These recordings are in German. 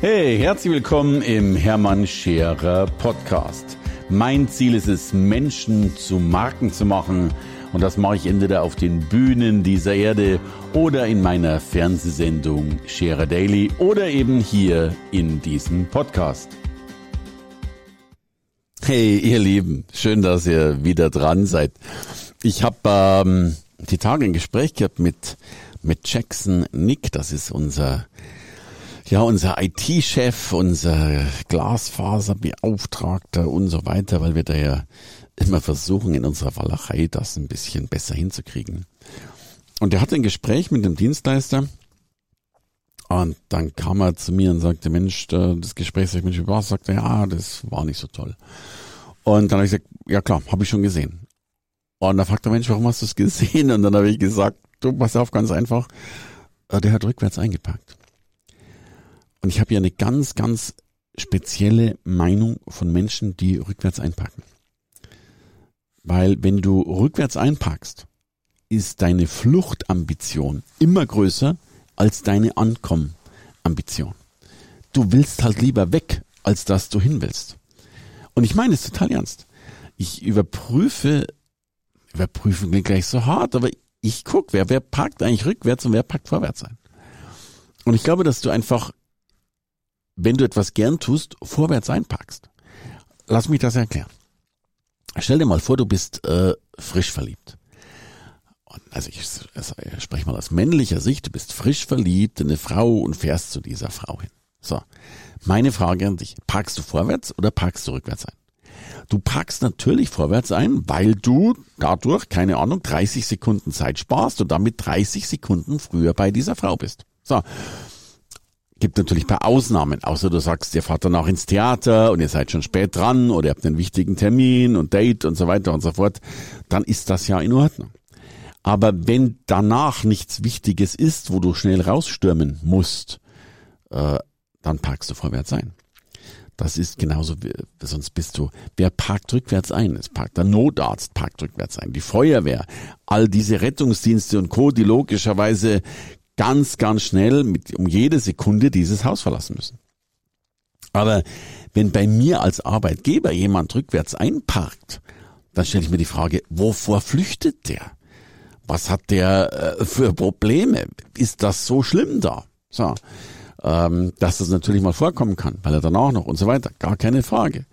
Hey, herzlich willkommen im Hermann Scherer Podcast. Mein Ziel ist es, Menschen zu Marken zu machen. Und das mache ich entweder auf den Bühnen dieser Erde oder in meiner Fernsehsendung Scherer Daily oder eben hier in diesem Podcast. Hey, ihr Lieben, schön, dass ihr wieder dran seid. Ich habe ähm, die Tage ein Gespräch gehabt mit, mit Jackson Nick, das ist unser ja, unser IT-Chef, unser Glasfaserbeauftragter und so weiter, weil wir da ja immer versuchen, in unserer Walachei das ein bisschen besser hinzukriegen. Und er hatte ein Gespräch mit dem Dienstleister und dann kam er zu mir und sagte, Mensch, das Gespräch, sag ich, Mensch, wie war Sagte, ja, das war nicht so toll. Und dann habe ich gesagt, ja klar, habe ich schon gesehen. Und dann fragt der Mensch, warum hast du es gesehen? Und dann habe ich gesagt, du, pass auf, ganz einfach, äh, der hat rückwärts eingepackt. Und ich habe ja eine ganz, ganz spezielle Meinung von Menschen, die rückwärts einpacken. Weil wenn du rückwärts einpackst, ist deine Fluchtambition immer größer als deine Ankommenambition. Du willst halt lieber weg, als dass du hin willst. Und ich meine es total ernst. Ich überprüfe, überprüfen klingt gleich so hart, aber ich guck, wer, wer parkt eigentlich rückwärts und wer packt vorwärts ein. Und ich glaube, dass du einfach wenn du etwas gern tust, vorwärts einpackst. Lass mich das erklären. Stell dir mal vor, du bist äh, frisch verliebt. Also ich, ich spreche mal aus männlicher Sicht, du bist frisch verliebt in eine Frau und fährst zu dieser Frau hin. So, meine Frage an dich, parkst du vorwärts oder parkst du rückwärts ein? Du parkst natürlich vorwärts ein, weil du dadurch, keine Ahnung, 30 Sekunden Zeit sparst und damit 30 Sekunden früher bei dieser Frau bist. So, Gibt natürlich ein paar Ausnahmen, außer du sagst, ihr fahrt dann auch ins Theater und ihr seid schon spät dran oder ihr habt einen wichtigen Termin und Date und so weiter und so fort, dann ist das ja in Ordnung. Aber wenn danach nichts Wichtiges ist, wo du schnell rausstürmen musst, äh, dann parkst du vorwärts ein. Das ist genauso, wie, sonst bist du, wer parkt rückwärts ein? Es parkt der Notarzt, parkt rückwärts ein, die Feuerwehr, all diese Rettungsdienste und Co., die logischerweise ganz, ganz schnell mit, um jede Sekunde dieses Haus verlassen müssen. Aber wenn bei mir als Arbeitgeber jemand rückwärts einparkt, dann stelle ich mir die Frage, wovor flüchtet der? Was hat der äh, für Probleme? Ist das so schlimm da? So, ähm, dass das natürlich mal vorkommen kann, weil er dann auch noch und so weiter, gar keine Frage.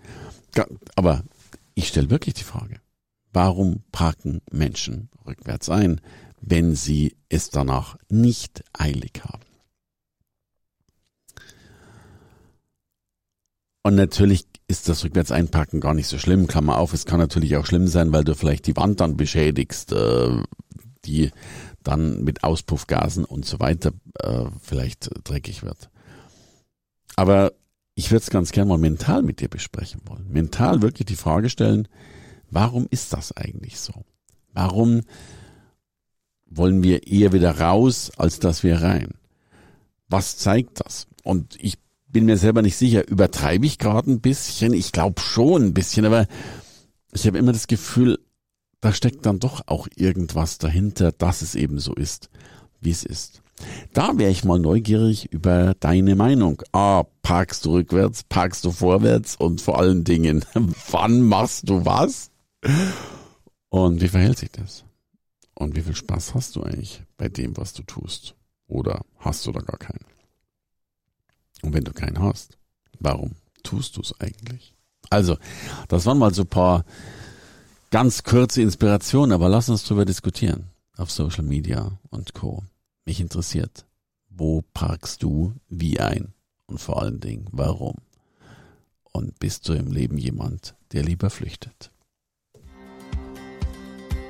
Aber ich stelle wirklich die Frage, warum parken Menschen rückwärts ein? Wenn sie es danach nicht eilig haben. Und natürlich ist das rückwärts einpacken gar nicht so schlimm. Klammer auf, es kann natürlich auch schlimm sein, weil du vielleicht die Wand dann beschädigst, äh, die dann mit Auspuffgasen und so weiter äh, vielleicht dreckig wird. Aber ich würde es ganz gerne mal mental mit dir besprechen wollen. Mental wirklich die Frage stellen, warum ist das eigentlich so? Warum wollen wir eher wieder raus, als dass wir rein. Was zeigt das? Und ich bin mir selber nicht sicher, übertreibe ich gerade ein bisschen? Ich glaube schon ein bisschen, aber ich habe immer das Gefühl, da steckt dann doch auch irgendwas dahinter, dass es eben so ist, wie es ist. Da wäre ich mal neugierig über deine Meinung. Ah, parkst du rückwärts, parkst du vorwärts und vor allen Dingen, wann machst du was? Und wie verhält sich das? Und wie viel Spaß hast du eigentlich bei dem, was du tust? Oder hast du da gar keinen? Und wenn du keinen hast, warum tust du es eigentlich? Also, das waren mal so ein paar ganz kurze Inspirationen, aber lass uns drüber diskutieren auf Social Media und Co. Mich interessiert, wo parkst du wie ein? Und vor allen Dingen, warum? Und bist du im Leben jemand, der lieber flüchtet?